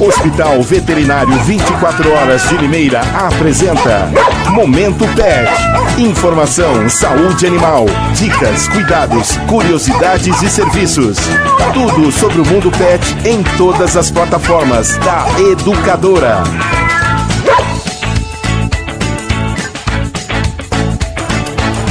Hospital Veterinário 24 Horas de Limeira apresenta Momento Pet. Informação, saúde animal, dicas, cuidados, curiosidades e serviços. Tudo sobre o mundo pet em todas as plataformas da Educadora.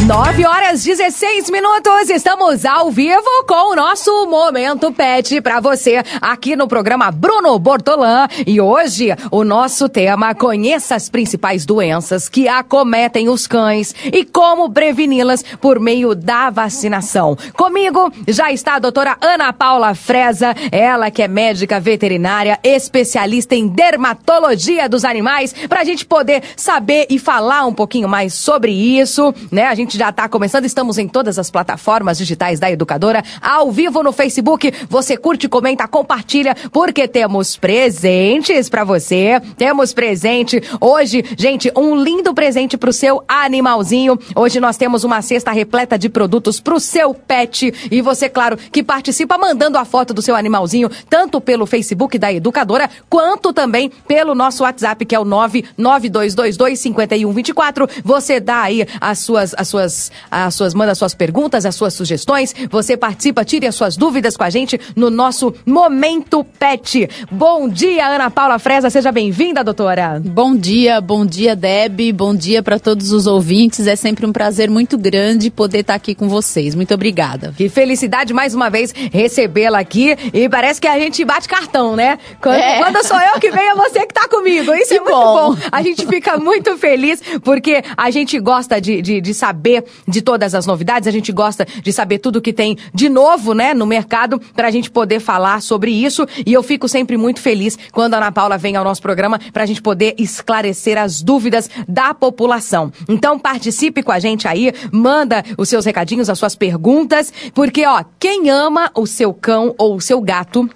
9 horas 16 minutos, estamos ao vivo com o nosso Momento Pet para você aqui no programa Bruno Bortolã. E hoje o nosso tema conheça as principais doenças que acometem os cães e como preveni-las por meio da vacinação. Comigo já está a doutora Ana Paula Freza, ela que é médica veterinária, especialista em dermatologia dos animais, para a gente poder saber e falar um pouquinho mais sobre isso, né? A gente já está começando, estamos em todas as plataformas digitais da Educadora, ao vivo no Facebook. Você curte, comenta, compartilha, porque temos presentes para você. Temos presente hoje, gente, um lindo presente pro seu animalzinho. Hoje nós temos uma cesta repleta de produtos pro seu pet e você, claro, que participa mandando a foto do seu animalzinho tanto pelo Facebook da Educadora quanto também pelo nosso WhatsApp que é o 992225124. Você dá aí as suas as suas suas, as suas, manda suas perguntas, as suas sugestões. Você participa, tire as suas dúvidas com a gente no nosso Momento Pet. Bom dia, Ana Paula Fresa, seja bem-vinda, doutora. Bom dia, bom dia, Deb, bom dia para todos os ouvintes. É sempre um prazer muito grande poder estar aqui com vocês. Muito obrigada. Que felicidade mais uma vez recebê-la aqui e parece que a gente bate cartão, né? Quando, é. quando sou eu que venho, é você que tá comigo. Isso é que é muito bom. bom. A gente fica muito feliz porque a gente gosta de, de, de saber de todas as novidades, a gente gosta de saber tudo que tem de novo, né, no mercado, para a gente poder falar sobre isso. E eu fico sempre muito feliz quando a Ana Paula vem ao nosso programa para a gente poder esclarecer as dúvidas da população. Então participe com a gente aí, manda os seus recadinhos, as suas perguntas, porque ó, quem ama o seu cão ou o seu gato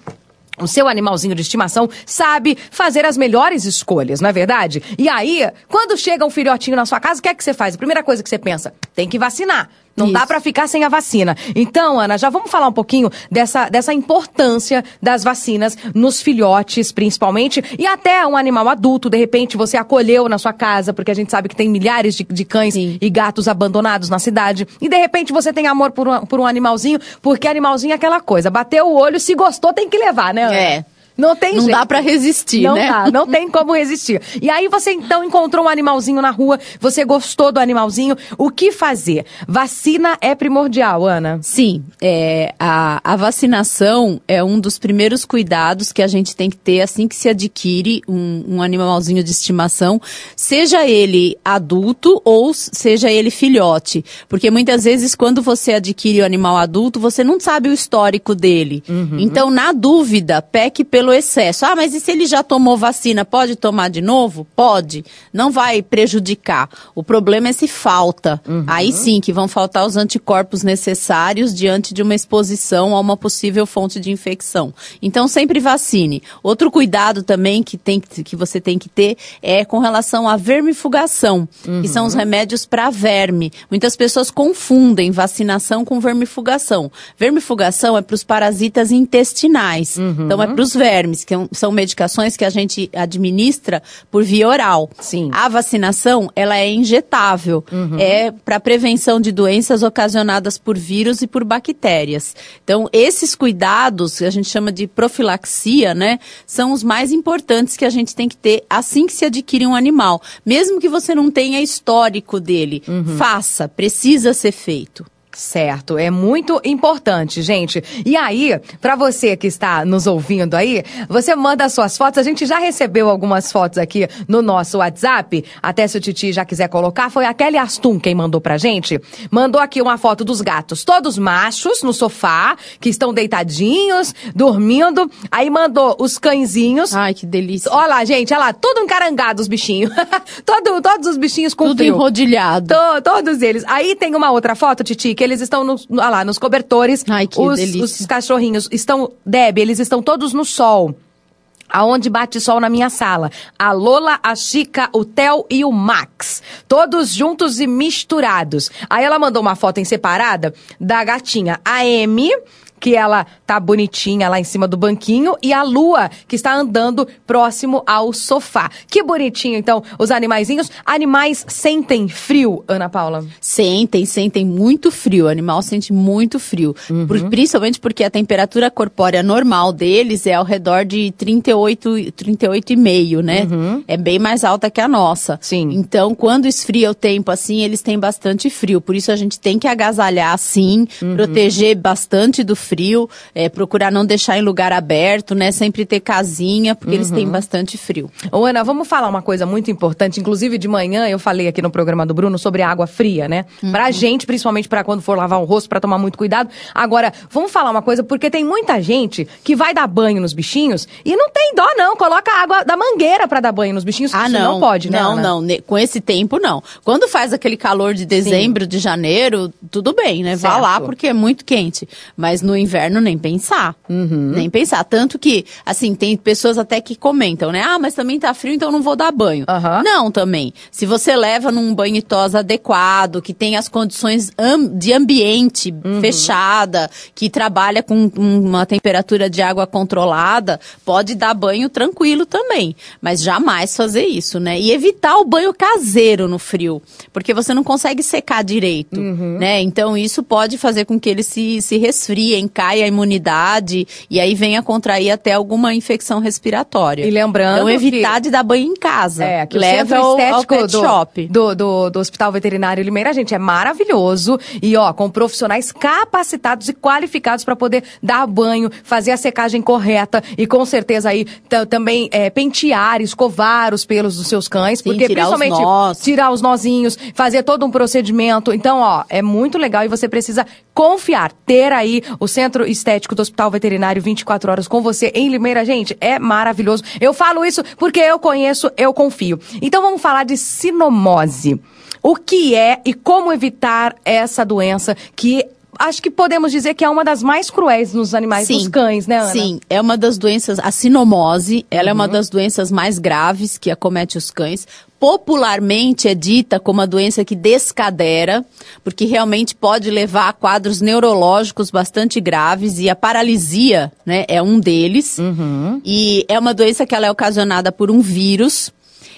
o seu animalzinho de estimação sabe fazer as melhores escolhas, não é verdade? E aí, quando chega um filhotinho na sua casa, o que é que você faz? A primeira coisa que você pensa, tem que vacinar. Não Isso. dá para ficar sem a vacina. Então, Ana, já vamos falar um pouquinho dessa, dessa importância das vacinas nos filhotes, principalmente, e até um animal adulto, de repente você acolheu na sua casa, porque a gente sabe que tem milhares de, de cães Sim. e gatos abandonados na cidade, e de repente você tem amor por um, por um animalzinho, porque animalzinho é aquela coisa, bateu o olho, se gostou tem que levar, né, Ana? É. Não tem Não jeito. dá para resistir, não né? Dá, não tem como resistir. E aí você então encontrou um animalzinho na rua, você gostou do animalzinho, o que fazer? Vacina é primordial, Ana? Sim, é, a, a vacinação é um dos primeiros cuidados que a gente tem que ter assim que se adquire um, um animalzinho de estimação, seja ele adulto ou seja ele filhote. Porque muitas vezes quando você adquire o animal adulto, você não sabe o histórico dele. Uhum. Então, na dúvida, peque pelo pelo excesso. Ah, mas e se ele já tomou vacina, pode tomar de novo? Pode. Não vai prejudicar. O problema é se falta. Uhum. Aí sim que vão faltar os anticorpos necessários diante de uma exposição a uma possível fonte de infecção. Então sempre vacine. Outro cuidado também que, tem, que você tem que ter é com relação à vermifugação, uhum. que são os remédios para verme. Muitas pessoas confundem vacinação com vermifugação. Vermifugação é para os parasitas intestinais. Uhum. Então é para os vermes vermes, que é são medicações que a gente administra por via oral. Sim. A vacinação, ela é injetável. Uhum. É para prevenção de doenças ocasionadas por vírus e por bactérias. Então, esses cuidados, que a gente chama de profilaxia, né, são os mais importantes que a gente tem que ter assim que se adquire um animal. Mesmo que você não tenha histórico dele, uhum. faça, precisa ser feito. Certo, é muito importante, gente. E aí, para você que está nos ouvindo aí, você manda suas fotos. A gente já recebeu algumas fotos aqui no nosso WhatsApp. Até se o Titi já quiser colocar, foi a Kelly Astum quem mandou pra gente. Mandou aqui uma foto dos gatos, todos machos no sofá, que estão deitadinhos, dormindo. Aí mandou os cãezinhos. Ai, que delícia. Olha lá, gente, olha lá, tudo encarangado os bichinhos. Todo, todos os bichinhos com Tudo frio. enrodilhado. To, todos eles. Aí tem uma outra foto, Titi, que que eles estão no, ah lá, nos cobertores. Ai, que os, delícia. os cachorrinhos estão, Deb, eles estão todos no sol. Aonde bate sol na minha sala? A Lola, a Chica, o Theo e o Max. Todos juntos e misturados. Aí ela mandou uma foto em separada da gatinha, a M, que ela tá bonitinha lá em cima do banquinho, e a Lua, que está andando próximo ao sofá. Que bonitinho, então, os animaizinhos. Animais sentem frio, Ana Paula? Sentem, sentem muito frio. O animal sente muito frio. Uhum. Por, principalmente porque a temperatura corpórea normal deles é ao redor de 38, 38,5, né? Uhum. É bem mais alta que a nossa. Sim. Então, quando esfria o tempo assim, eles têm bastante frio. Por isso a gente tem que agasalhar sim, uhum. proteger bastante do frio, é, procurar não deixar em lugar aberto, né? Sempre ter casinha, porque eles têm uhum. bastante frio. Ô, Ana, vamos falar uma coisa muito importante. Inclusive, de manhã eu falei aqui no programa do Bruno sobre água fria, né? Uhum. Pra gente, principalmente para quando for lavar o rosto, para tomar muito cuidado. Agora, vamos falar uma coisa, porque tem muita gente que vai dar banho nos bichinhos e não tem dó, não. Coloca água da mangueira para dar banho nos bichinhos. Ah, não. não pode, né? Não, Ana? não. Com esse tempo, não. Quando faz aquele calor de dezembro, Sim. de janeiro, tudo bem, né? Certo. Vá lá porque é muito quente. Mas no inverno, nem pensar. Uhum. Nem pensar. Tanto que, assim, tem pessoas até que comentam, né? Ah, mas também tá frio, então não vou dar banho. Uhum. Não, também. Se você leva num banho tosa adequado, que tem as condições de ambiente uhum. fechada, que trabalha com uma temperatura de água controlada, pode dar banho tranquilo também. Mas jamais fazer isso, né? E evitar o banho caseiro no frio, porque você não consegue secar direito, uhum. né? Então isso pode fazer com que eles se, se resfriem, caia a imunidade e aí venha contrair até alguma infecção respiratória. E lembrando. Então evitar de dar banho em casa. É, que Leva o estético ao, do, shop. Do, do, do Hospital Veterinário Limeira, gente, é maravilhoso. E ó, com profissionais capacitados e qualificados para poder dar banho, fazer a secagem correta e com certeza aí também é, pentear, escovar os pelos dos seus cães, Sim, porque tirar principalmente os tirar os nozinhos, fazer todo um procedimento. Então, ó, é muito legal e você precisa confiar, ter aí o Centro Estético do Hospital Veterinário 24 horas com você em Limeira, gente, é maravilhoso. Eu falo isso porque eu conheço, eu confio. Então vamos falar de sinomose. O que é e como evitar essa doença que acho que podemos dizer que é uma das mais cruéis nos animais, sim, nos cães, né, Ana? Sim, é uma das doenças, a sinomose, ela uhum. é uma uhum. das doenças mais graves que acomete os cães. Popularmente é dita como a doença que descadera, porque realmente pode levar a quadros neurológicos bastante graves e a paralisia, né, é um deles. Uhum. E é uma doença que ela é ocasionada por um vírus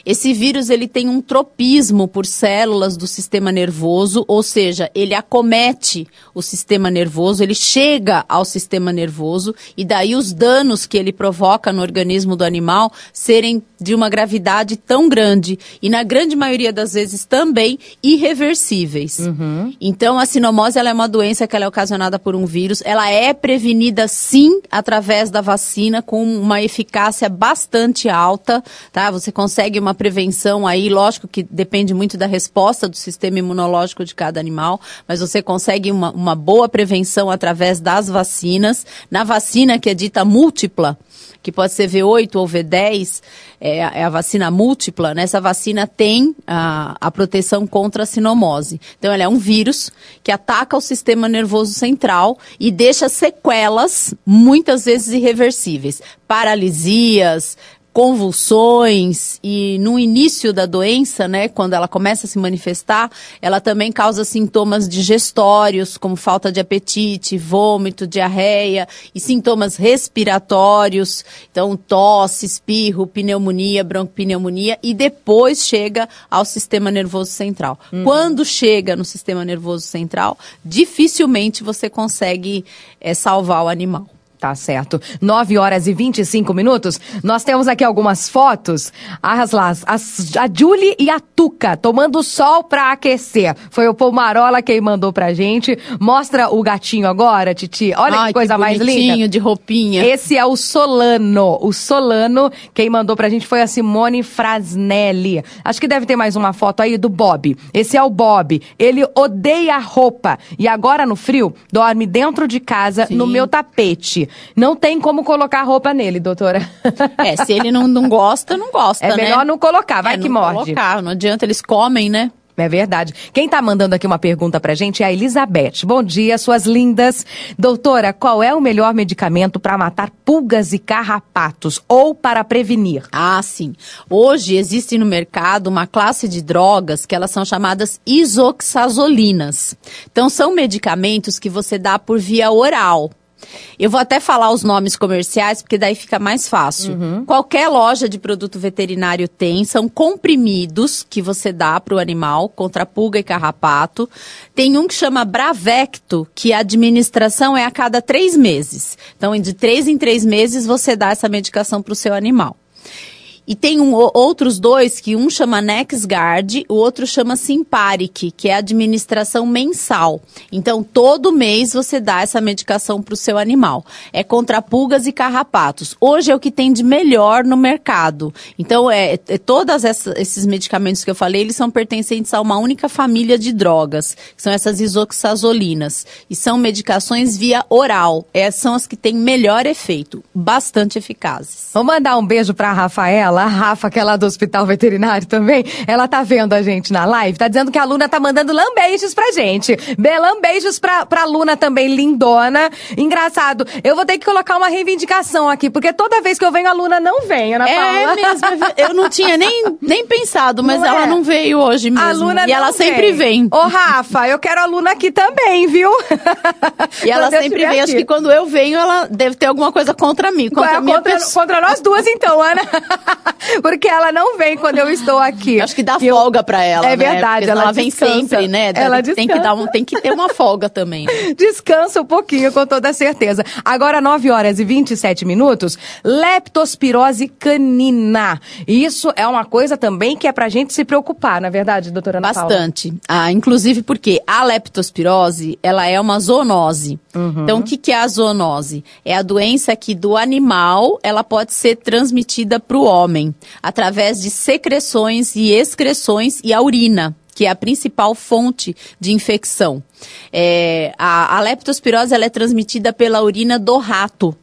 esse vírus ele tem um tropismo por células do sistema nervoso, ou seja, ele acomete o sistema nervoso, ele chega ao sistema nervoso e daí os danos que ele provoca no organismo do animal serem de uma gravidade tão grande e na grande maioria das vezes também irreversíveis. Uhum. Então a sinomose ela é uma doença que é ocasionada por um vírus, ela é prevenida sim através da vacina com uma eficácia bastante alta, tá? Você consegue uma prevenção aí, lógico que depende muito da resposta do sistema imunológico de cada animal, mas você consegue uma, uma boa prevenção através das vacinas. Na vacina que é dita múltipla, que pode ser V8 ou V10, é, é a vacina múltipla, né? essa vacina tem a, a proteção contra a sinomose. Então, ela é um vírus que ataca o sistema nervoso central e deixa sequelas, muitas vezes irreversíveis. Paralisias, convulsões e no início da doença, né, quando ela começa a se manifestar, ela também causa sintomas digestórios, como falta de apetite, vômito, diarreia e sintomas respiratórios, então tosse, espirro, pneumonia, broncopneumonia e depois chega ao sistema nervoso central. Uhum. Quando chega no sistema nervoso central, dificilmente você consegue é, salvar o animal. Tá certo. 9 horas e 25 minutos. Nós temos aqui algumas fotos. As, as, a Julie e a Tuca tomando sol pra aquecer. Foi o Pomarola quem mandou pra gente. Mostra o gatinho agora, Titi. Olha Ai, que coisa que mais linda. de roupinha. Esse é o Solano. O Solano, quem mandou pra gente foi a Simone Frasnelli. Acho que deve ter mais uma foto aí do Bob. Esse é o Bob. Ele odeia roupa. E agora no frio, dorme dentro de casa, Sim. no meu tapete. Não tem como colocar roupa nele, doutora. É, se ele não, não gosta, não gosta, é né? melhor não colocar, vai é, que não morde. Colocar, não adianta, eles comem, né? É verdade. Quem está mandando aqui uma pergunta pra gente é a Elizabeth. Bom dia, suas lindas. Doutora, qual é o melhor medicamento para matar pulgas e carrapatos ou para prevenir? Ah, sim. Hoje existe no mercado uma classe de drogas que elas são chamadas isoxazolinas. Então são medicamentos que você dá por via oral. Eu vou até falar os nomes comerciais, porque daí fica mais fácil. Uhum. Qualquer loja de produto veterinário tem, são comprimidos que você dá para o animal contra pulga e carrapato. Tem um que chama Bravecto, que a administração é a cada três meses. Então, de três em três meses, você dá essa medicação para o seu animal. E tem um, outros dois, que um chama NexGuard, o outro chama Simparic, que é administração mensal. Então, todo mês você dá essa medicação para o seu animal. É contra pulgas e carrapatos. Hoje é o que tem de melhor no mercado. Então, é, é todos esses medicamentos que eu falei, eles são pertencentes a uma única família de drogas, que são essas isoxazolinas. E são medicações via oral. Essas são as que têm melhor efeito, bastante eficazes. Vou mandar um beijo para a Rafaela a Rafa, que é lá do hospital veterinário também, ela tá vendo a gente na live, tá dizendo que a Luna tá mandando lambeijos pra gente. Beijos pra, pra Luna também, lindona. Engraçado, eu vou ter que colocar uma reivindicação aqui, porque toda vez que eu venho, a Luna não vem, Ana é Paula. É mesmo, eu não tinha nem, nem pensado, mas não ela é. não veio hoje mesmo. A Luna e ela vem. sempre vem. Ô, Rafa, eu quero a Luna aqui também, viu? E ela sempre vem, acho que quando eu venho, ela deve ter alguma coisa contra mim, contra, é, contra, contra nós duas então, Ana. Porque ela não vem quando eu estou aqui. Acho que dá folga para ela. É né? verdade. ela, ela vem sempre, né? Ela tem que, dar um, tem que ter uma folga também. Né? Descansa um pouquinho, com toda certeza. Agora, 9 horas e 27 minutos, leptospirose canina. Isso é uma coisa também que é pra gente se preocupar, na é verdade, doutora Ana Bastante. Ah, inclusive porque a leptospirose, ela é uma zoonose. Uhum. Então, o que, que é a zoonose? É a doença que do animal, ela pode ser transmitida para o homem através de secreções e excreções e a urina que é a principal fonte de infecção. É, a, a leptospirose é transmitida pela urina do rato.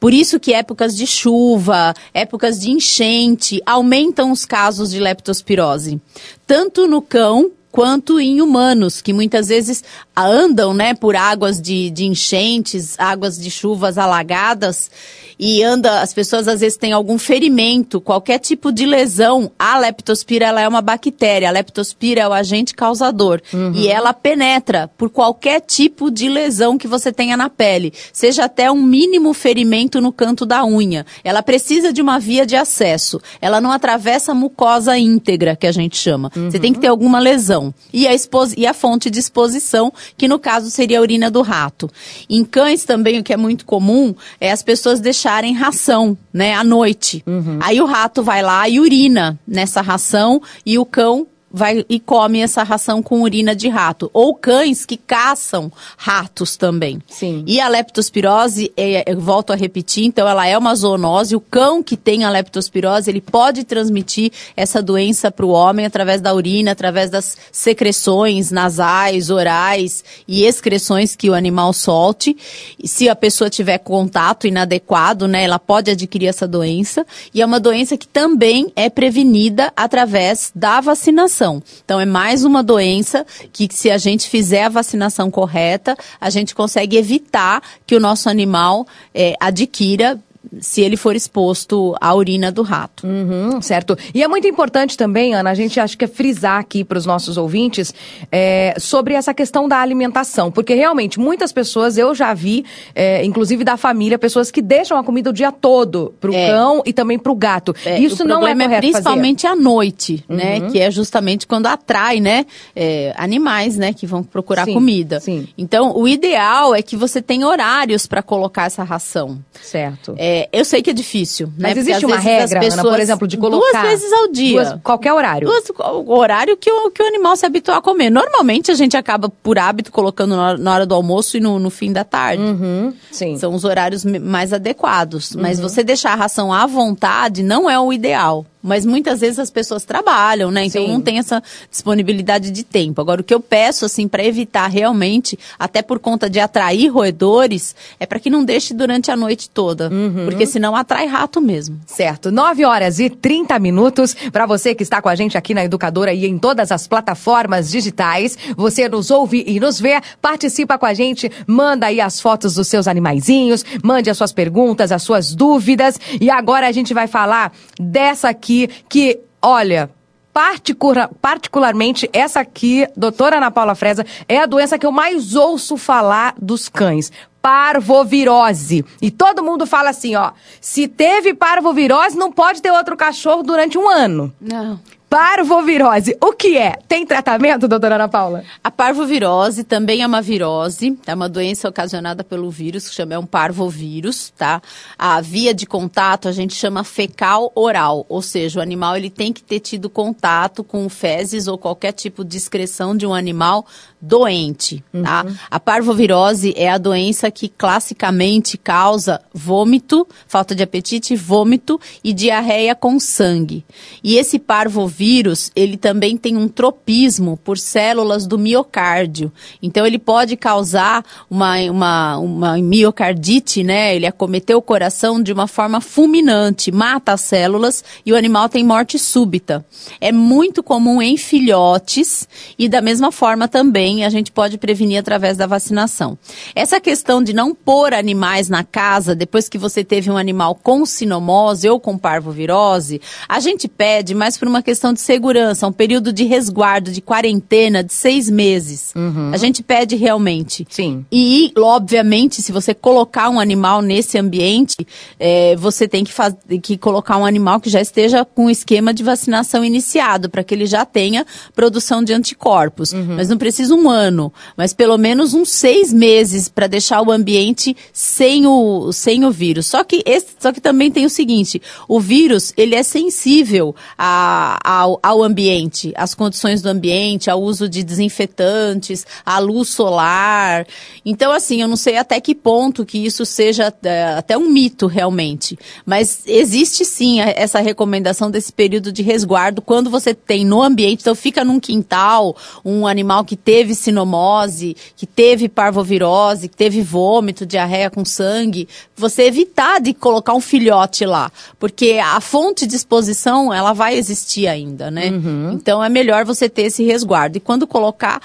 Por isso que épocas de chuva, épocas de enchente, aumentam os casos de leptospirose. Tanto no cão quanto em humanos, que muitas vezes andam né, por águas de, de enchentes, águas de chuvas alagadas e anda, as pessoas às vezes têm algum ferimento, qualquer tipo de lesão, a leptospira ela é uma bactéria, a leptospira é o agente causador uhum. e ela penetra por qualquer tipo de lesão que você tenha na pele, seja até um mínimo ferimento no canto da unha. Ela precisa de uma via de acesso. Ela não atravessa a mucosa íntegra, que a gente chama. Uhum. Você tem que ter alguma lesão. E a, e a fonte de exposição, que no caso seria a urina do rato. Em cães também, o que é muito comum, é as pessoas deixarem deixarem ração, né, à noite. Uhum. Aí o rato vai lá e urina nessa ração e o cão vai e come essa ração com urina de rato. Ou cães que caçam ratos também. Sim. E a leptospirose, é, eu volto a repetir, então ela é uma zoonose. O cão que tem a leptospirose, ele pode transmitir essa doença para o homem através da urina, através das secreções nasais, orais e excreções que o animal solte. E se a pessoa tiver contato inadequado, né, ela pode adquirir essa doença. E é uma doença que também é prevenida através da vacinação vacinação. Então, é mais uma doença que, se a gente fizer a vacinação correta, a gente consegue evitar que o nosso animal é, adquira se ele for exposto à urina do rato. Uhum, certo. E é muito importante também, Ana, a gente acha que é frisar aqui para os nossos ouvintes é, sobre essa questão da alimentação, porque realmente muitas pessoas eu já vi, é, inclusive da família, pessoas que deixam a comida o dia todo para o é. cão e também para o gato. É, Isso não é correto é principalmente fazer. à noite, né? Uhum. Que é justamente quando atrai, né? É, animais, né? Que vão procurar sim, comida. Sim. Então, o ideal é que você tenha horários para colocar essa ração. Certo. É, é, eu sei que é difícil. Né? Mas né? existe uma regra, pessoas, Ana, por exemplo, de colocar... Duas vezes ao dia. Duas, qualquer horário. Duas, o horário que o, que o animal se habituar a comer. Normalmente a gente acaba, por hábito, colocando na, na hora do almoço e no, no fim da tarde. Uhum, sim. São os horários mais adequados. Mas uhum. você deixar a ração à vontade não é o ideal. Mas muitas vezes as pessoas trabalham, né? Então Sim. não tem essa disponibilidade de tempo. Agora, o que eu peço, assim, para evitar realmente, até por conta de atrair roedores, é para que não deixe durante a noite toda. Uhum. Porque senão atrai rato mesmo. Certo. 9 horas e 30 minutos. Para você que está com a gente aqui na Educadora e em todas as plataformas digitais, você nos ouve e nos vê, participa com a gente, manda aí as fotos dos seus animaizinhos, mande as suas perguntas, as suas dúvidas. E agora a gente vai falar dessa aqui aqui que, olha, particular, particularmente essa aqui, doutora Ana Paula Fresa, é a doença que eu mais ouço falar dos cães parvovirose. E todo mundo fala assim, ó, se teve parvovirose, não pode ter outro cachorro durante um ano. Não. Parvovirose, o que é? Tem tratamento, doutora Ana Paula? A parvovirose também é uma virose, é uma doença ocasionada pelo vírus, que chama é um parvovírus, tá? A via de contato a gente chama fecal oral, ou seja, o animal ele tem que ter tido contato com fezes ou qualquer tipo de excreção de um animal doente, tá? Uhum. A parvovirose é a doença que classicamente causa vômito, falta de apetite, vômito e diarreia com sangue. E esse parvovírus, ele também tem um tropismo por células do miocárdio. Então ele pode causar uma, uma, uma miocardite, né? Ele acometeu o coração de uma forma fulminante, mata as células e o animal tem morte súbita. É muito comum em filhotes e da mesma forma também também a gente pode prevenir através da vacinação. Essa questão de não pôr animais na casa depois que você teve um animal com sinomose ou com parvovirose, a gente pede mais por uma questão de segurança, um período de resguardo, de quarentena de seis meses. Uhum. A gente pede realmente. Sim. E, obviamente, se você colocar um animal nesse ambiente, é, você tem que, faz, que colocar um animal que já esteja com o esquema de vacinação iniciado, para que ele já tenha produção de anticorpos. Uhum. Mas não precisa um um ano, mas pelo menos uns seis meses para deixar o ambiente sem o, sem o vírus. Só que, esse, só que também tem o seguinte: o vírus ele é sensível a, ao, ao ambiente, às condições do ambiente, ao uso de desinfetantes, à luz solar. Então, assim, eu não sei até que ponto que isso seja é, até um mito realmente. Mas existe sim essa recomendação desse período de resguardo quando você tem no ambiente, então fica num quintal, um animal que teve teve sinomose, que teve parvovirose, que teve vômito, diarreia com sangue, você evitar de colocar um filhote lá, porque a fonte de exposição, ela vai existir ainda, né? Uhum. Então é melhor você ter esse resguardo. E quando colocar,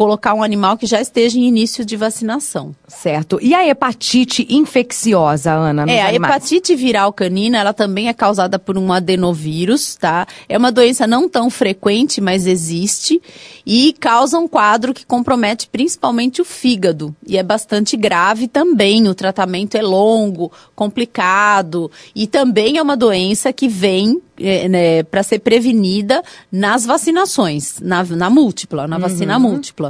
colocar um animal que já esteja em início de vacinação. Certo. E a hepatite infecciosa, Ana? É, a animais? hepatite viral canina, ela também é causada por um adenovírus, tá? É uma doença não tão frequente, mas existe e causa um quadro que compromete principalmente o fígado e é bastante grave também. O tratamento é longo, complicado e também é uma doença que vem é, né, para ser prevenida nas vacinações, na, na múltipla, na vacina uhum. múltipla.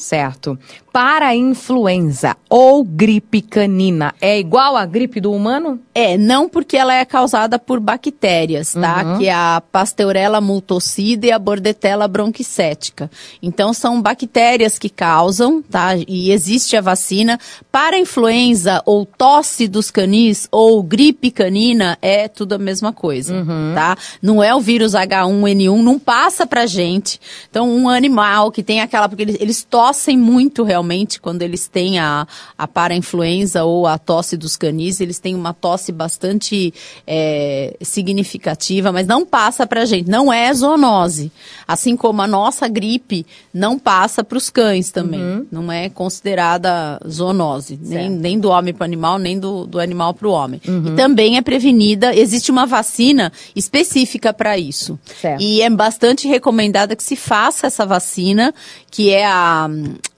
Certo. Para a influenza ou gripe canina, é igual à gripe do humano? É, não porque ela é causada por bactérias, tá? Uhum. Que é a Pasteurella multocida e a Bordetella bronquicética. Então são bactérias que causam, tá? E existe a vacina. Para a influenza ou tosse dos canis ou gripe canina, é tudo a mesma coisa, uhum. tá? Não é o vírus H1N1, não passa pra gente. Então um animal que tem aquela, porque eles, eles tossem muito realmente quando eles têm a, a para-influenza ou a tosse dos canis, eles têm uma tosse bastante é, significativa, mas não passa para a gente, não é zoonose. Assim como a nossa gripe não passa para os cães também, uhum. não é considerada zoonose, nem, nem do homem para o animal, nem do, do animal para o homem. Uhum. E também é prevenida, existe uma vacina específica para isso. Certo. E é bastante recomendada que se faça essa vacina, que é a,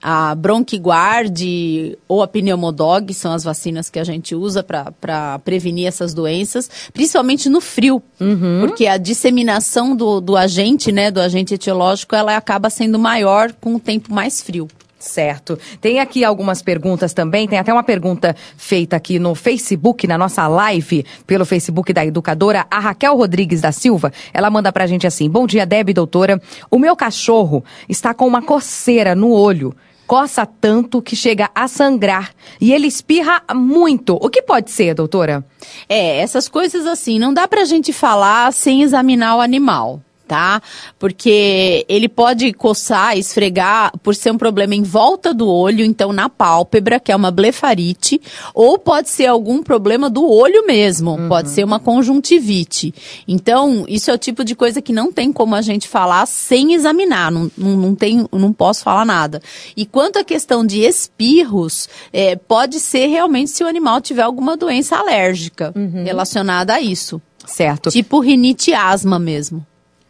a Bronquiguard ou a Pneumodog, são as vacinas que a gente usa para prevenir essas doenças, principalmente no frio, uhum. porque a disseminação do, do agente, né, do agente etiológico, ela acaba sendo maior com o tempo mais frio. Certo. Tem aqui algumas perguntas também. Tem até uma pergunta feita aqui no Facebook, na nossa live, pelo Facebook da educadora, a Raquel Rodrigues da Silva. Ela manda pra gente assim: Bom dia, Deb, doutora. O meu cachorro está com uma coceira no olho. Coça tanto que chega a sangrar. E ele espirra muito. O que pode ser, doutora? É, essas coisas assim, não dá pra gente falar sem examinar o animal tá? Porque ele pode coçar, esfregar, por ser um problema em volta do olho, então na pálpebra, que é uma blefarite, ou pode ser algum problema do olho mesmo, uhum. pode ser uma conjuntivite. Então, isso é o tipo de coisa que não tem como a gente falar sem examinar, não, não, não, tem, não posso falar nada. E quanto à questão de espirros, é, pode ser realmente se o animal tiver alguma doença alérgica uhum. relacionada a isso. Certo. Tipo rinite asma mesmo.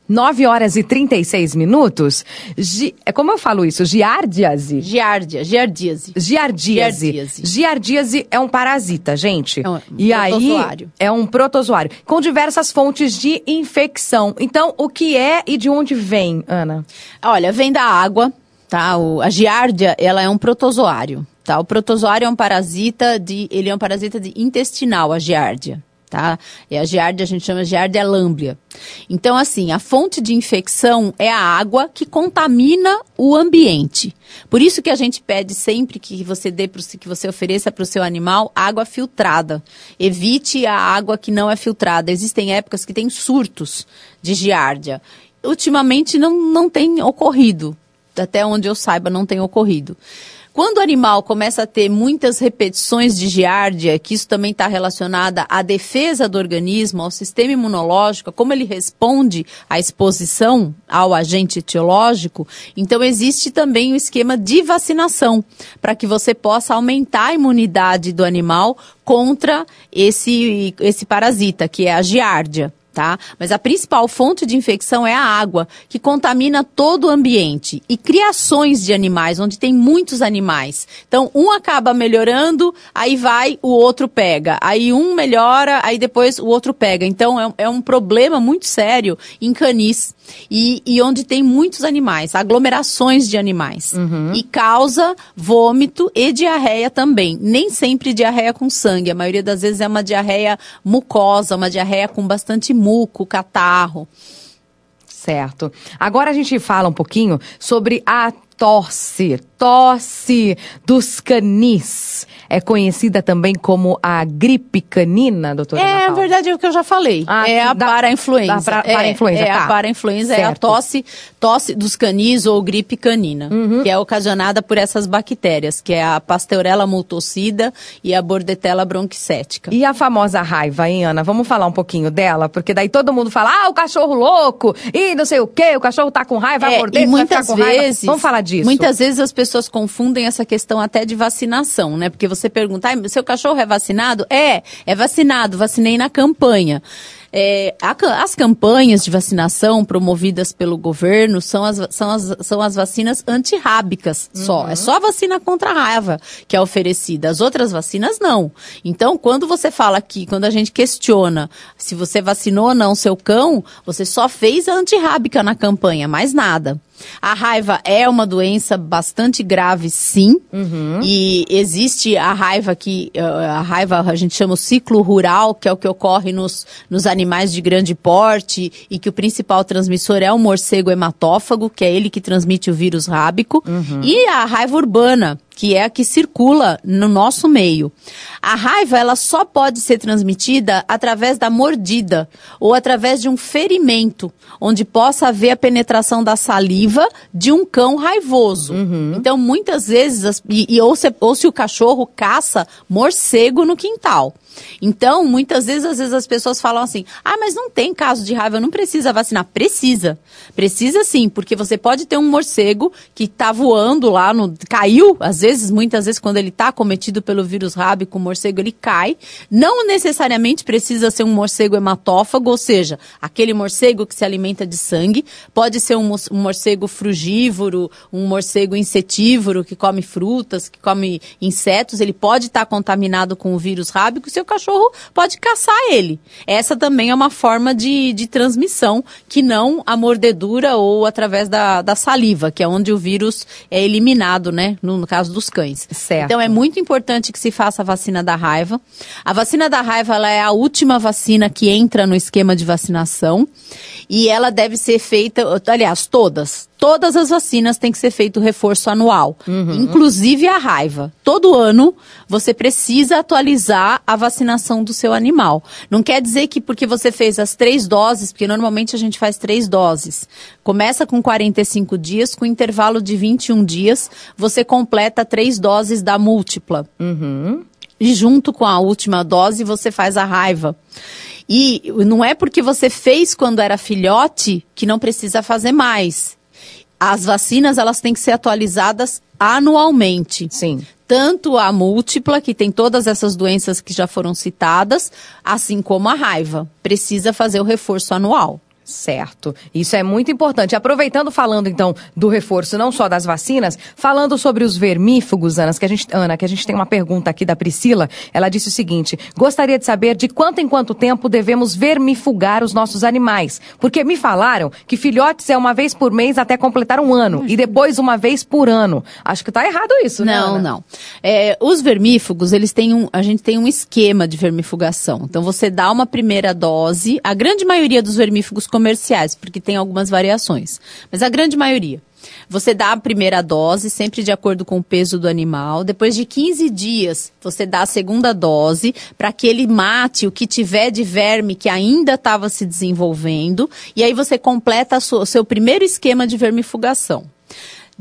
9 horas e 36 minutos. Gi, é como eu falo isso? Giardíase? Giardia, giardíase. Giardíase. Giardíase é um parasita, gente. É um e protozoário. aí é um protozoário com diversas fontes de infecção. Então, o que é e de onde vem, Ana? Olha, vem da água, tá? O, a giardia, ela é um protozoário, tá? O protozoário é um parasita de, ele é um parasita de intestinal, a giardia. Tá? E a giardia a gente chama de giardia lamblia. Então, assim, a fonte de infecção é a água que contamina o ambiente. Por isso que a gente pede sempre que você dê pro, que você ofereça para o seu animal água filtrada. Evite a água que não é filtrada. Existem épocas que tem surtos de giardia. Ultimamente não, não tem ocorrido. Até onde eu saiba, não tem ocorrido. Quando o animal começa a ter muitas repetições de giardia, que isso também está relacionada à defesa do organismo, ao sistema imunológico, como ele responde à exposição ao agente etiológico, então existe também o esquema de vacinação, para que você possa aumentar a imunidade do animal contra esse, esse parasita, que é a giardia tá? Mas a principal fonte de infecção é a água, que contamina todo o ambiente. E criações de animais, onde tem muitos animais. Então, um acaba melhorando, aí vai, o outro pega. Aí um melhora, aí depois o outro pega. Então, é, é um problema muito sério em canis. E, e onde tem muitos animais, aglomerações de animais. Uhum. E causa vômito e diarreia também. Nem sempre diarreia com sangue, a maioria das vezes é uma diarreia mucosa, uma diarreia com bastante muco, catarro. Certo. Agora a gente fala um pouquinho sobre a tosse, tosse dos canis. É conhecida também como a gripe canina, doutora É, na verdade, é o que eu já falei. Ah, é a da- parainfluenza. da pra- É, parainfluenza, É, tá. a parainfluenza é a tosse, tosse dos canis ou gripe canina, Uhum. que é ocasionada por essas bactérias, que é a Pasteurella multocida e a Bordetella bronquicética. E a famosa raiva, hein, Ana? Vamos falar um pouquinho dela? Porque daí todo mundo fala, ah, o cachorro louco, e não sei o quê, o cachorro tá com raiva, vai É, morder, e você vai ficar muitas com raiva. vezes, Vamos falar disso. Muitas vezes as pessoas confundem essa questão até de vacinação, né? Porque você pergunta, "Ai, seu cachorro é vacinado? É, é vacinado, vacinei na campanha. É, a as campanhas de vacinação promovidas pelo governo são as, são as, são as vacinas antirrábicas só. É só a vacina contra a raiva que é oferecida. As outras vacinas não. Então, quando você fala aqui, quando a gente questiona se você vacinou ou não seu cão, você só fez a antirrábica na campanha, mais nada. A raiva é uma doença bastante grave, sim. E existe a raiva que eh, a raiva a gente chama o ciclo rural, que é o que ocorre nos, nos animais de grande porte e que o principal transmissor é o morcego hematófago, que é ele que transmite o vírus rábico. E a raiva urbana, que é a que circula no nosso meio. A raiva, ela só pode ser transmitida através da mordida ou através de um ferimento, onde possa haver a penetração da saliva de um cão raivoso. Então, muitas vezes, as- e, e ou, se, ou se o cachorro caça morcego no quintal. Então, muitas vezes, às vezes as pessoas falam assim: ah, mas não tem caso de raiva, não precisa vacinar. Precisa. Precisa sim, porque você pode ter um morcego que está voando lá, no, caiu, às vezes, muitas vezes, quando ele está cometido pelo vírus rábico, o morcego ele cai. Não necessariamente precisa ser um morcego hematófago, ou seja, aquele morcego que se alimenta de sangue. Pode ser um, um morcego frugívoro, um morcego insetívoro que come frutas, que come insetos. Ele pode estar contaminado com o vírus rábico e seu cachorro pode caçar ele. Essa também é uma forma de, de transmissão, que não a mordedura ou através da, da saliva, que é onde o vírus é eliminado, né? No, no caso dos cães. Certo. Então é muito importante que se faça a vacina da raiva. A vacina da raiva ela é a última vacina que entra no esquema de vacinação e ela deve ser feita, aliás, todas. Todas as vacinas têm que ser feito reforço anual, inclusive a raiva. Todo ano você precisa atualizar a vacinação do seu animal. Não quer dizer que porque você fez as três doses, porque normalmente a gente faz três doses. Começa com 45 dias, com intervalo de 21 dias, você completa três doses da múltipla. E junto com a última dose você faz a raiva. E não é porque você fez quando era filhote que não precisa fazer mais. As vacinas elas têm que ser atualizadas anualmente. Sim. Tanto a múltipla, que tem todas essas doenças que já foram citadas, assim como a raiva. Precisa fazer o reforço anual. Certo. Isso é muito importante. Aproveitando, falando então do reforço não só das vacinas, falando sobre os vermífugos, Ana, que a gente, Ana, que a gente tem uma pergunta aqui da Priscila. Ela disse o seguinte: gostaria de saber de quanto em quanto tempo devemos vermifugar os nossos animais. Porque me falaram que filhotes é uma vez por mês até completar um ano e depois uma vez por ano. Acho que está errado isso, né? Não, Ana? não. É, os vermífugos, eles têm um. A gente tem um esquema de vermifugação. Então você dá uma primeira dose. A grande maioria dos vermífugos comerciais, porque tem algumas variações, mas a grande maioria. Você dá a primeira dose, sempre de acordo com o peso do animal. Depois de 15 dias, você dá a segunda dose para que ele mate o que tiver de verme que ainda estava se desenvolvendo. E aí você completa o seu primeiro esquema de vermifugação.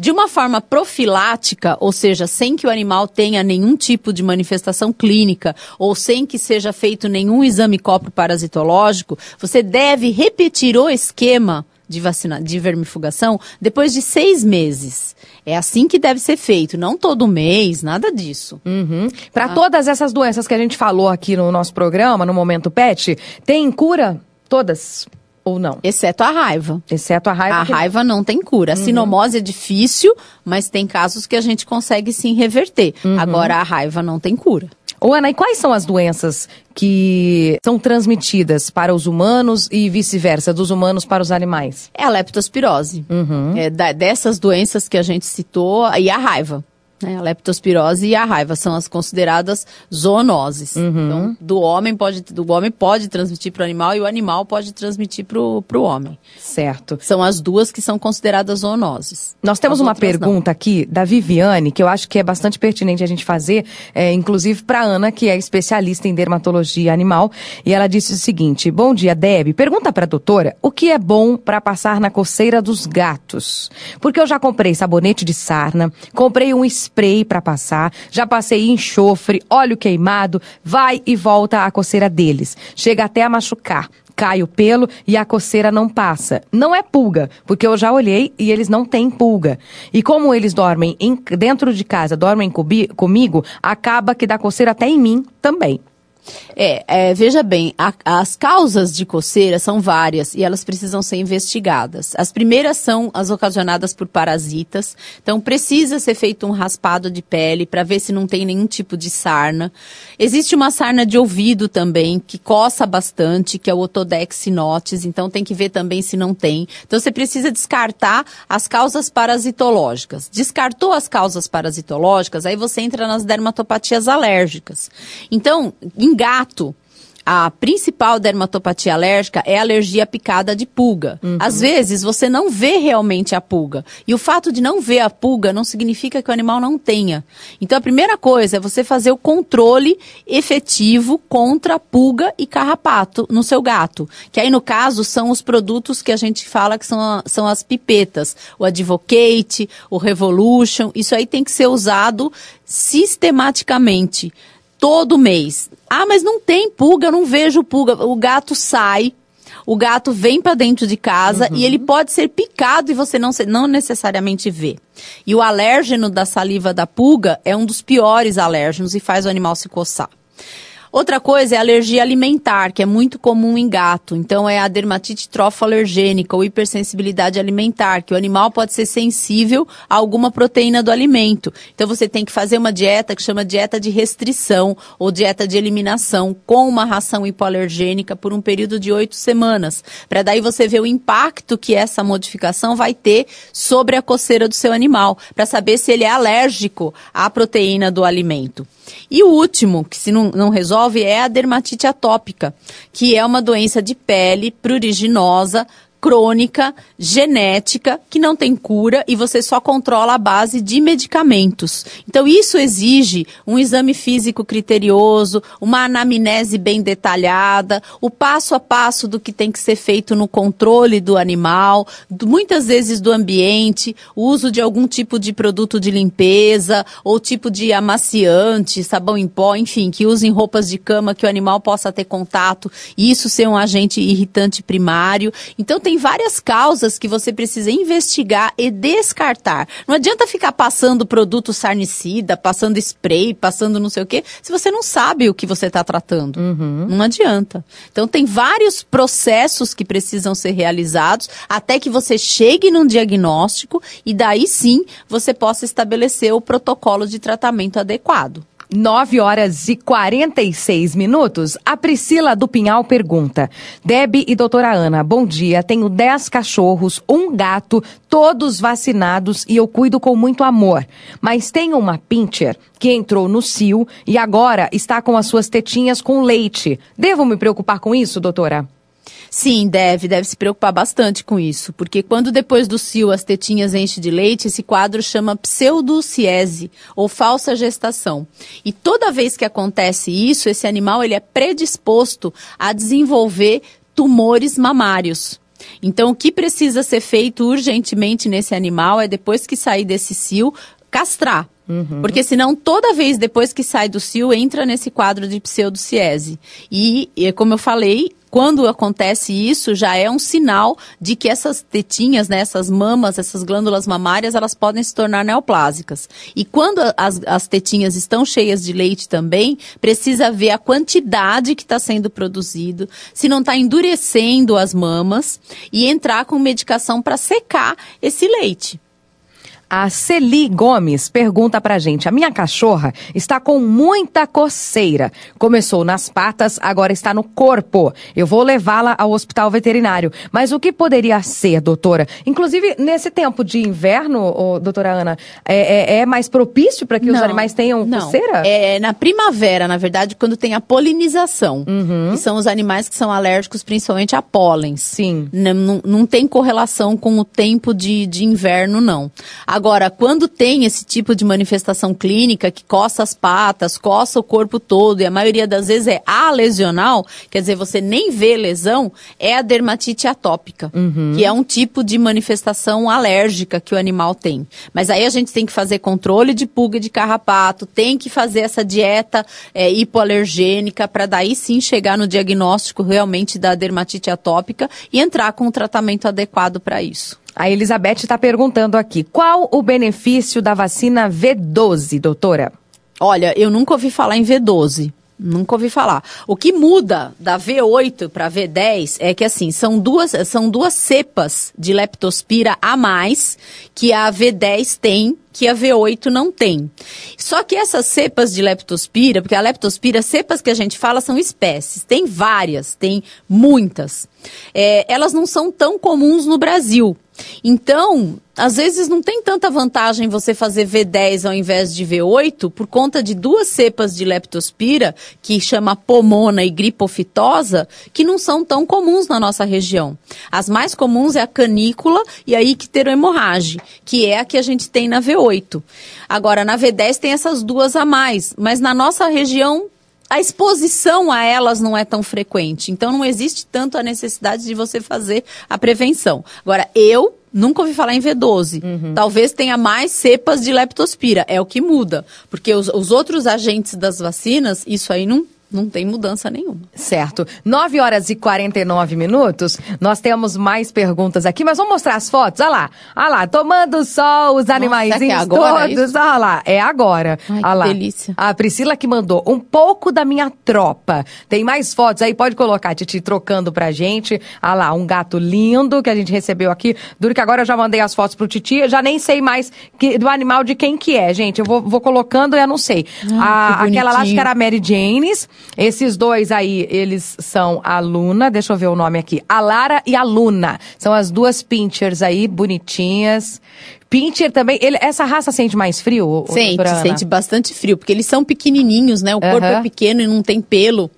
De uma forma profilática, ou seja, sem que o animal tenha nenhum tipo de manifestação clínica ou sem que seja feito nenhum exame parasitológico, você deve repetir o esquema de vacina, de vermifugação depois de seis meses. É assim que deve ser feito, não todo mês, nada disso. Uhum. Para ah. todas essas doenças que a gente falou aqui no nosso programa, no Momento Pet, tem cura? Todas? Ou não? Exceto a raiva. Exceto a raiva. A raiva não tem cura. A uhum. sinomose é difícil, mas tem casos que a gente consegue sim reverter. Uhum. Agora a raiva não tem cura. Ô Ana, e quais são as doenças que são transmitidas para os humanos e vice-versa, dos humanos para os animais? É a leptospirose. Uhum. É da, dessas doenças que a gente citou, e a raiva. Né? A leptospirose e a raiva são as consideradas zoonoses. Uhum. Então, do homem pode, do homem pode transmitir para o animal e o animal pode transmitir para o homem. Certo. São as duas que são consideradas zoonoses. Nós temos as uma pergunta não. aqui da Viviane, que eu acho que é bastante pertinente a gente fazer, é, inclusive para Ana, que é especialista em dermatologia animal, e ela disse o seguinte: Bom dia, Deb. Pergunta para a doutora o que é bom para passar na coceira dos gatos. Porque eu já comprei sabonete de sarna, comprei um spray para passar, já passei enxofre, óleo queimado, vai e volta a coceira deles. Chega até a machucar cai o pelo e a coceira não passa. Não é pulga, porque eu já olhei e eles não têm pulga. E como eles dormem em, dentro de casa, dormem comigo, acaba que dá coceira até em mim também. É, é, veja bem, a, as causas de coceira são várias e elas precisam ser investigadas. As primeiras são as ocasionadas por parasitas, então precisa ser feito um raspado de pele para ver se não tem nenhum tipo de sarna. Existe uma sarna de ouvido também que coça bastante, que é o Otodex então tem que ver também se não tem. Então você precisa descartar as causas parasitológicas. Descartou as causas parasitológicas, aí você entra nas dermatopatias alérgicas. Então, em gato, a principal dermatopatia alérgica é a alergia picada de pulga. Uhum. Às vezes você não vê realmente a pulga. E o fato de não ver a pulga não significa que o animal não tenha. Então a primeira coisa é você fazer o controle efetivo contra pulga e carrapato no seu gato. Que aí no caso são os produtos que a gente fala que são, a, são as pipetas. O Advocate, o Revolution. Isso aí tem que ser usado sistematicamente todo mês. Ah, mas não tem pulga, eu não vejo pulga. O gato sai, o gato vem para dentro de casa uhum. e ele pode ser picado e você não, não necessariamente vê. E o alérgeno da saliva da pulga é um dos piores alérgenos e faz o animal se coçar. Outra coisa é alergia alimentar, que é muito comum em gato. Então, é a dermatite trofoalergênica ou hipersensibilidade alimentar, que o animal pode ser sensível a alguma proteína do alimento. Então, você tem que fazer uma dieta que chama dieta de restrição ou dieta de eliminação com uma ração hipoalergênica por um período de oito semanas. Para daí você ver o impacto que essa modificação vai ter sobre a coceira do seu animal, para saber se ele é alérgico à proteína do alimento. E o último, que se não, não resolve, é a dermatite atópica, que é uma doença de pele pruriginosa crônica, genética, que não tem cura e você só controla a base de medicamentos. Então, isso exige um exame físico criterioso, uma anamnese bem detalhada, o passo a passo do que tem que ser feito no controle do animal, do, muitas vezes do ambiente, o uso de algum tipo de produto de limpeza ou tipo de amaciante, sabão em pó, enfim, que usem roupas de cama que o animal possa ter contato e isso ser um agente irritante primário. Então, tem tem várias causas que você precisa investigar e descartar. Não adianta ficar passando produto sarnicida, passando spray, passando não sei o quê, se você não sabe o que você está tratando. Uhum. Não adianta. Então tem vários processos que precisam ser realizados até que você chegue num diagnóstico e daí sim você possa estabelecer o protocolo de tratamento adequado. 9 horas e 46 minutos. A Priscila do Pinhal pergunta: Deb e doutora Ana, bom dia. Tenho 10 cachorros, um gato, todos vacinados e eu cuido com muito amor. Mas tenho uma pincher que entrou no cio e agora está com as suas tetinhas com leite. Devo me preocupar com isso, doutora? Sim, deve, deve se preocupar bastante com isso, porque quando depois do cio as tetinhas enchem de leite, esse quadro chama pseudociese, ou falsa gestação. E toda vez que acontece isso, esse animal ele é predisposto a desenvolver tumores mamários. Então, o que precisa ser feito urgentemente nesse animal é, depois que sair desse cio, castrar. Uhum. Porque senão, toda vez depois que sai do cio, entra nesse quadro de pseudociese. E, como eu falei, quando acontece isso, já é um sinal de que essas tetinhas, né, essas mamas, essas glândulas mamárias, elas podem se tornar neoplásicas. E quando as, as tetinhas estão cheias de leite também, precisa ver a quantidade que está sendo produzido, se não está endurecendo as mamas e entrar com medicação para secar esse leite. A Celi Gomes pergunta pra gente: a minha cachorra está com muita coceira. Começou nas patas, agora está no corpo. Eu vou levá-la ao hospital veterinário. Mas o que poderia ser, doutora? Inclusive, nesse tempo de inverno, oh, doutora Ana, é, é, é mais propício para que não, os animais tenham não. coceira? É na primavera, na verdade, quando tem a polinização. Uhum. Que são os animais que são alérgicos principalmente a pólen. Sim. Não, não, não tem correlação com o tempo de, de inverno, não. Agora, quando tem esse tipo de manifestação clínica que coça as patas, coça o corpo todo e a maioria das vezes é alesional, quer dizer, você nem vê lesão, é a dermatite atópica, uhum. que é um tipo de manifestação alérgica que o animal tem. Mas aí a gente tem que fazer controle de pulga de carrapato, tem que fazer essa dieta é, hipoalergênica para daí sim chegar no diagnóstico realmente da dermatite atópica e entrar com o tratamento adequado para isso. A Elizabeth está perguntando aqui: qual o benefício da vacina V12, doutora? Olha, eu nunca ouvi falar em V12. Nunca ouvi falar. O que muda da V8 para V10 é que assim, são duas, são duas cepas de leptospira a mais que a V10 tem que a V8 não tem. Só que essas cepas de leptospira, porque a leptospira, cepas que a gente fala são espécies, tem várias, tem muitas. É, elas não são tão comuns no Brasil. Então, às vezes não tem tanta vantagem você fazer V10 ao invés de V8 por conta de duas cepas de leptospira, que chama pomona e gripofitosa, que não são tão comuns na nossa região. As mais comuns é a canícula e a icterohemorrage, que é a que a gente tem na V8. Agora, na V10 tem essas duas a mais, mas na nossa região a exposição a elas não é tão frequente. Então não existe tanto a necessidade de você fazer a prevenção. Agora, eu Nunca ouvi falar em V12. Uhum. Talvez tenha mais cepas de leptospira. É o que muda. Porque os, os outros agentes das vacinas, isso aí não, não tem mudança nenhuma. Certo. 9 horas e 49 minutos. Nós temos mais perguntas aqui, mas vamos mostrar as fotos. Olha lá. Olha lá, tomando sol, os animaizinhos é todos. Olha lá, é agora. Ai, Olha lá. delícia. A Priscila que mandou um pouco da minha tropa. Tem mais fotos aí, pode colocar, Titi, trocando pra gente. Olha lá, um gato lindo que a gente recebeu aqui. Duro que agora eu já mandei as fotos pro Titi, eu já nem sei mais que, do animal de quem que é, gente. Eu vou, vou colocando e eu não sei. a, aquela lá acho que era a Mary Janes. Esses dois aí, eles são a Luna, deixa eu ver o nome aqui, a Lara e a Luna. São as duas pinchers aí, bonitinhas. Pincher também, ele, essa raça sente mais frio? Sente, sente bastante frio, porque eles são pequenininhos, né? O corpo é pequeno e não tem pelo.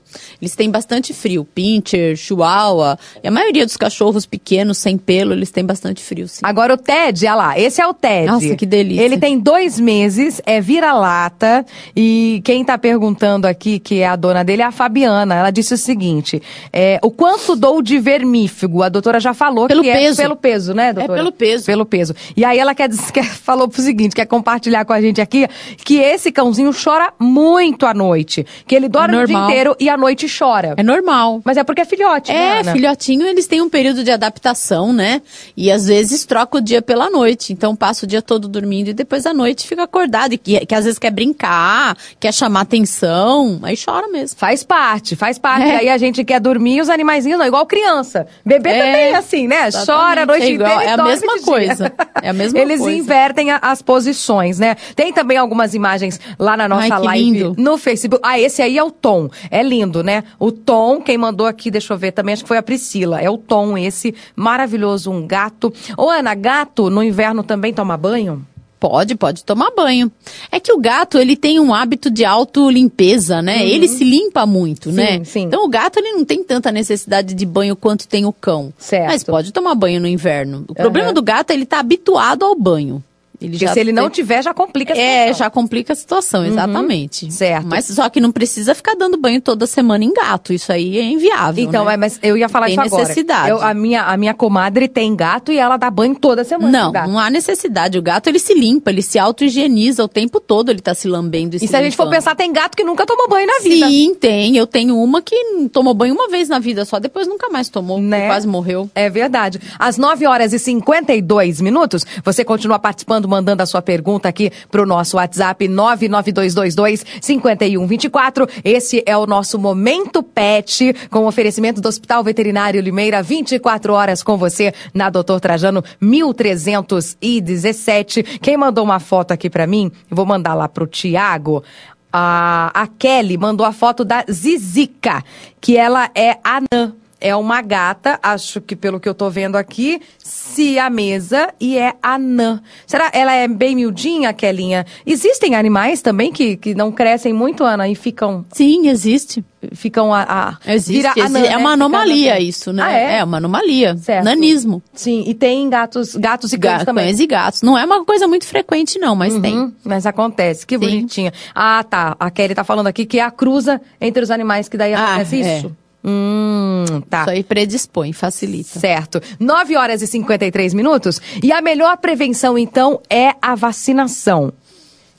Eles têm bastante frio. Pincher, chihuahua. E a maioria dos cachorros pequenos, sem pelo, eles têm bastante frio, sim. Agora o Ted, olha lá. Esse é o Ted. Nossa, que delícia. Ele tem dois meses, é vira-lata. E quem tá perguntando aqui, que é a dona dele, é a Fabiana. Ela disse o seguinte: é, o quanto dou de vermífugo? A doutora já falou pelo que peso. é pelo peso, né, doutora? É pelo peso. Pelo peso. E aí ela quer, quer falou pro seguinte, quer compartilhar com a gente aqui, que esse cãozinho chora muito à noite. Que ele dorme é o dia inteiro e à noite noite chora. É normal. Mas é porque é filhote, É, né, filhotinho, eles têm um período de adaptação, né? E às vezes troca o dia pela noite. Então passa o dia todo dormindo e depois à noite fica acordado. E que, que às vezes quer brincar, quer chamar atenção, aí chora mesmo. Faz parte, faz parte. É. Aí a gente quer dormir e os animaizinhos não, igual criança. Bebê É, também é assim, né? exatamente. Chora a noite É igual- inteira é a mesma de dia. coisa. É a mesma Eles coisa. invertem a- as posições, né? Tem também algumas imagens lá na nossa Ai, live lindo. no Facebook. Ah, esse aí é o Tom. É lindo, né? O Tom, quem mandou aqui, deixa eu ver também, acho que foi a Priscila. É o Tom esse, maravilhoso, um gato. Ô, Ana, gato no inverno também toma banho? Pode, pode tomar banho. É que o gato, ele tem um hábito de autolimpeza, né? Ele se limpa muito, Uhum. Sim, né? sim. Então o gato, ele não tem tanta necessidade de banho quanto tem o cão. Certo. Mas pode tomar banho no inverno. O problema do gato é ele tá habituado ao banho. Ele Porque se ele não tiver, já complica a É, situação. já complica a situação, exatamente. Uhum. Certo. Mas só que não precisa ficar dando banho toda semana em gato. Isso aí é inviável. Então, né? é, mas eu ia falar Tem isso agora. necessidade. Eu- a, minha, a minha comadre tem gato e ela dá banho toda semana. Não, não há necessidade. O gato ele se limpa, ele se auto-higieniza o tempo todo, ele tá se lambendo e, E se a gente for pensar, tem gato que nunca tomou banho na vida. Sim, tem. Eu tenho uma que tomou banho uma vez na vida só, depois nunca mais tomou, Né? quase morreu. É verdade. Às 9 horas e 52 minutos, você continua participando, mandando a sua pergunta aqui pro nosso WhatsApp 992225124. Esse é o nosso Momento Pet, com oferecimento do Hospital Veterinário Limeira, 24 horas com você na Doutor Trajano 1317. Quem mandou uma foto aqui pra mim, vou mandar lá pro Tiago. A, a Kelly mandou a foto da Zizica, que ela é anã. É uma gata, acho que pelo que eu tô vendo aqui, se a mesa e é anã. Será ela é bem miudinha, Kelinha? Existem animais também que, que não crescem muito, Ana, e ficam Sim, existe. ficam a, a Existe. vira exi- anã, é né? uma anomalia isso, né? Ah, é? é? uma anomalia. Certo. Nanismo. Sim, e tem gatos, gatos e cães Ga- também. Cães e gatos. Não é uma coisa muito frequente, não, mas tem. Uhum, mas acontece, que Sim. bonitinha. Ah, tá. A Kelly tá falando aqui que é a cruza entre os animais que daí Ah, acontece é. Hum, tá. Isso aí predispõe, facilita. Certo. 9 horas e 53 minutos. E a melhor prevenção, então, é a vacinação.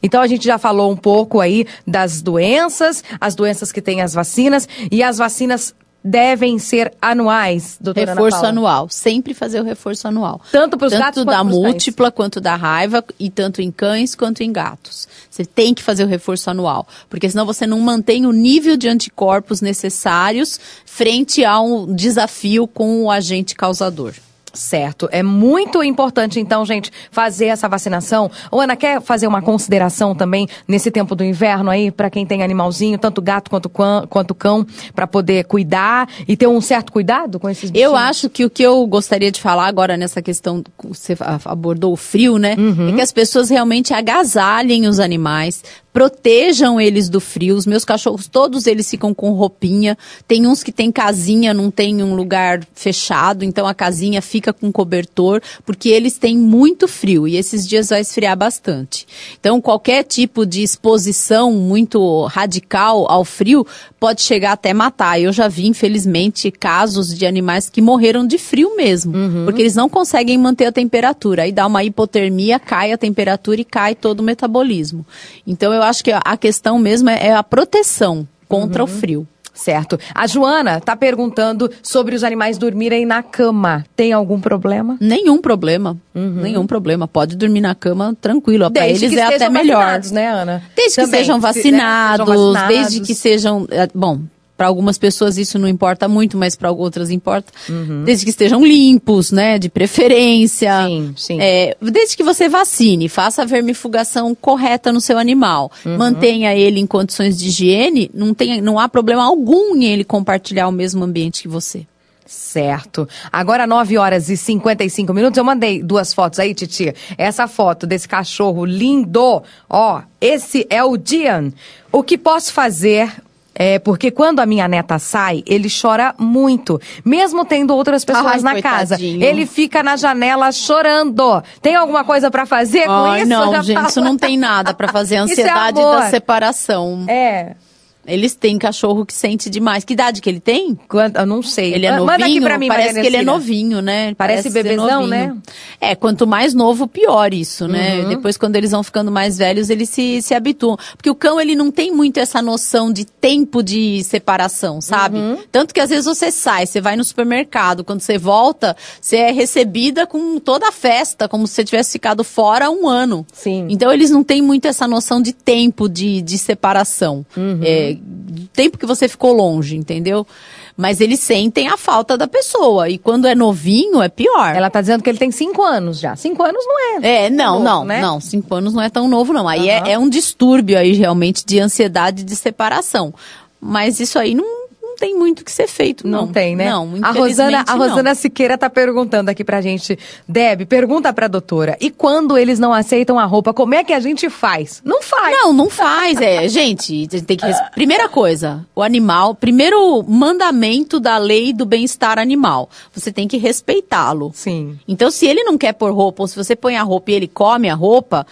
Então a gente já falou um pouco aí das doenças, as doenças que têm as vacinas, e as vacinas devem ser anuais, doutora Reforço anual. Sempre fazer o reforço anual. Tanto pros tanto gatos da pros cães. múltipla quanto da raiva e tanto em cães quanto em gatos. Você tem que fazer o reforço anual, porque senão você não mantém o nível de anticorpos necessários frente a um desafio com o agente causador. Certo. É muito importante, então, gente, fazer essa vacinação. Ô, Ana, quer fazer uma consideração também nesse tempo do inverno aí, para quem tem animalzinho, tanto gato quanto, quan- quanto cão, para poder cuidar e ter um certo cuidado com esses bichinhos? Eu acho que o que eu gostaria de falar agora nessa questão, você abordou o frio, né? Uhum. É que as pessoas realmente agasalhem os animais, protejam eles do frio. Os meus cachorros, todos eles ficam com roupinha. Tem uns que tem casinha, não tem um lugar fechado, então a casinha fica com cobertor, porque eles têm muito frio e esses dias vai esfriar bastante. Então, qualquer tipo de exposição muito radical ao frio pode chegar até matar. Eu já vi, infelizmente, casos de animais que morreram de frio mesmo, porque eles não conseguem manter a temperatura. Aí dá uma hipotermia, cai a temperatura e cai todo o metabolismo. Então, eu acho que a questão mesmo é é a proteção contra o frio. Certo. A Joana tá perguntando sobre os animais dormirem na cama. Tem algum problema? Nenhum problema. Nenhum problema. Pode dormir na cama tranquilo. Para Desde eles que é até melhor. vacinados, né, Ana? Desde que Também, sejam se- né, vacinados, sejam vacinados. desde que sejam. é, Bom, para algumas pessoas isso não importa muito, mas para outras importa. Desde que estejam limpos, né? De preferência. Sim, sim. É, desde que você vacine, faça a vermifugação correta no seu animal, Uhum. mantenha ele em condições de higiene, não, tem, não há problema algum em ele compartilhar o mesmo ambiente que você. Certo. Agora, 9 horas e 55 minutos. Eu mandei duas fotos aí, Titi. Essa foto desse cachorro lindo. Ó, esse é o Dian. O que posso fazer? É porque quando a minha neta sai, ele chora muito. Mesmo tendo outras pessoas Ai, na casa. coitadinho. Ele fica na janela chorando. Tem alguma coisa pra fazer com Ai, isso? não, Já gente, fala. isso não tem nada para fazer a é ansiedade amor. da separação. É. Eles têm cachorro que sente demais. Que idade que ele tem? Quanto, eu não sei. Ele é novinho. Manda aqui pra mim, Parece que ele é novinho, né? Parece, Parece bebezão, né? É, quanto mais novo, pior isso, né? Uhum. Depois, quando eles vão ficando mais velhos, eles se, se habituam. Porque o cão, ele não tem muito essa noção de tempo de separação, sabe? Uhum. Tanto que às vezes você sai, você vai no supermercado, quando você volta, você é recebida com toda a festa, como se você tivesse ficado fora um ano. Sim. Então, eles não têm muito essa noção de tempo de, de separação. Uhum. É, tempo que você ficou longe, entendeu? Mas eles sentem a falta da pessoa. E quando é novinho, é pior. Ela tá dizendo que ele tem cinco anos já. Cinco anos não é. É, não, novo, não, né? não. Cinco anos não é tão novo, não. Aí uhum. é, é um distúrbio aí realmente de ansiedade de separação. Mas isso aí não não tem muito o que ser feito, não. Não tem, né? Não, a Rosana, a Rosana Siqueira tá perguntando aqui pra gente. Deb, pergunta pra doutora. E quando eles não aceitam a roupa, como é que a gente faz? Não faz. Não, não faz. É, gente, tem que. Primeira coisa, o animal. Primeiro mandamento da lei do bem-estar animal. Você tem que respeitá-lo. Sim. Então, se ele não quer pôr roupa, ou se você põe a roupa e ele come a roupa,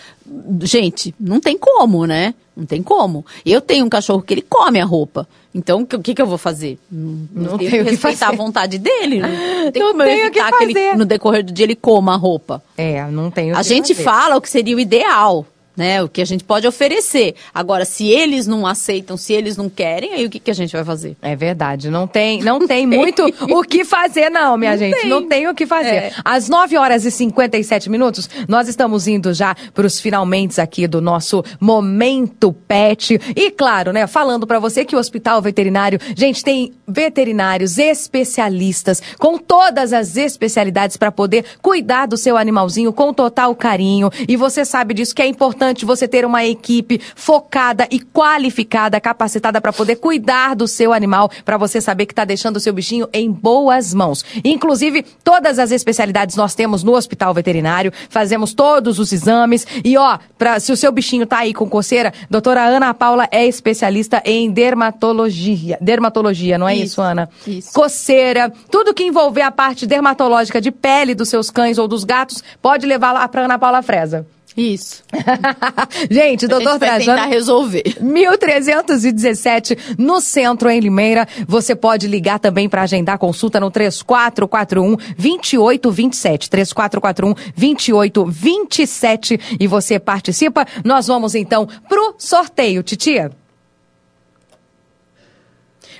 gente, não tem como, né? Não tem como. Eu tenho um cachorro que ele come a roupa. Então, o que, que eu vou fazer? Não, não tenho, tenho que respeitar a vontade dele. Não, não tem como eu evitar que, que ele, no decorrer do dia ele coma a roupa. É, não tenho A gente fazer. fala o que seria o ideal né? O que a gente pode oferecer. Agora, se eles não aceitam, se eles não querem, aí o que, que a gente vai fazer? É verdade, não tem, não tem muito o que fazer não, minha não gente, tem. não tem o que fazer. É. Às 9 horas e 57 minutos, nós estamos indo já para os finalmente aqui do nosso Momento Pet. E claro, né, falando para você que o Hospital Veterinário, gente, tem veterinários especialistas com todas as especialidades para poder cuidar do seu animalzinho com total carinho. E você sabe disso que é importante importante você ter uma equipe focada e qualificada, capacitada para poder cuidar do seu animal, para você saber que está deixando o seu bichinho em boas mãos. Inclusive, todas as especialidades nós temos no hospital veterinário, fazemos todos os exames e ó, pra, se o seu bichinho tá aí com coceira, doutora Ana Paula é especialista em dermatologia. Dermatologia, não é isso, isso Ana? Isso. Coceira, tudo que envolver a parte dermatológica de pele dos seus cães ou dos gatos, pode levar lá para Ana Paula Fresa. Isso. Gente, doutor Trajano. tentar resolver. 1317 no centro em Limeira. Você pode ligar também para agendar consulta no 3441 2827. 3441 2827 e você participa. Nós vamos então pro sorteio, titia.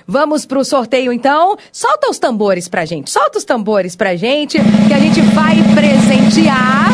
Vamos pro sorteio então. Solta os tambores pra gente. Solta os tambores pra gente que a gente vai presentear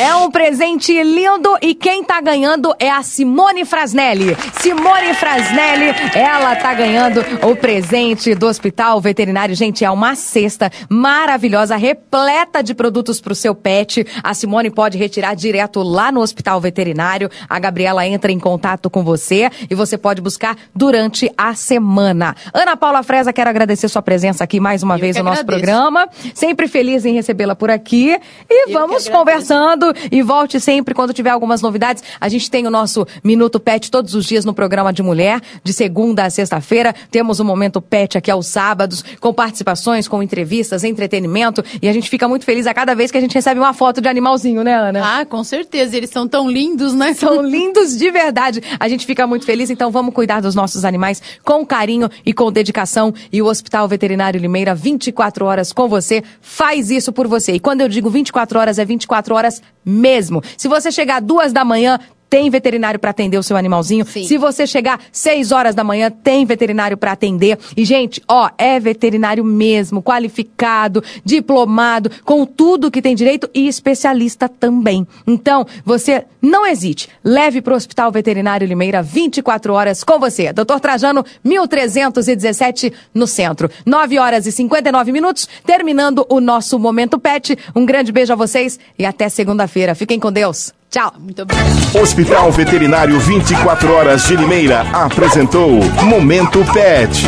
É um presente lindo e quem tá ganhando é a Simone Frasnelli. Simone Frasnelli, ela tá ganhando o presente do Hospital Veterinário. Gente, é uma cesta maravilhosa, repleta de produtos pro seu pet. A Simone pode retirar direto lá no Hospital Veterinário. A Gabriela entra em contato com você e você pode buscar durante a semana. Ana Paula Fresa, quero agradecer sua presença aqui mais uma Eu vez no nosso agradeço. programa. Sempre feliz em recebê-la por aqui. E Eu vamos conversando e volte sempre quando tiver algumas novidades. A gente tem o nosso Minuto Pet todos os dias no programa de mulher, de segunda a sexta-feira. Temos o Momento Pet aqui aos sábados, com participações, com entrevistas, entretenimento. E a gente fica muito feliz a cada vez que a gente recebe uma foto de animalzinho, né, Ana? Ah, com certeza. Eles são tão lindos, né? São lindos de verdade. A gente fica muito feliz, então vamos cuidar dos nossos animais com carinho e com dedicação. E o Hospital Veterinário Limeira, 24 horas com você, faz isso por você. E quando eu digo 24 horas, é 24 horas mesmo. Se você chegar duas da manhã, tem veterinário para atender o seu animalzinho. Sim. Se você chegar 6 horas da manhã, tem veterinário para atender. E, gente, ó, é veterinário mesmo, qualificado, diplomado, com tudo que tem direito e especialista também. Então, você não hesite. Leve para o Hospital Veterinário Limeira 24 horas com você. Doutor Trajano, 1317 no centro. 9 horas e 59 minutos, terminando o nosso Momento Pet. Um grande beijo a vocês e até segunda-feira. Fiquem com Deus. Tchau. Muito obrigada. Hospital Veterinário 24 Horas de Limeira apresentou Momento Pet.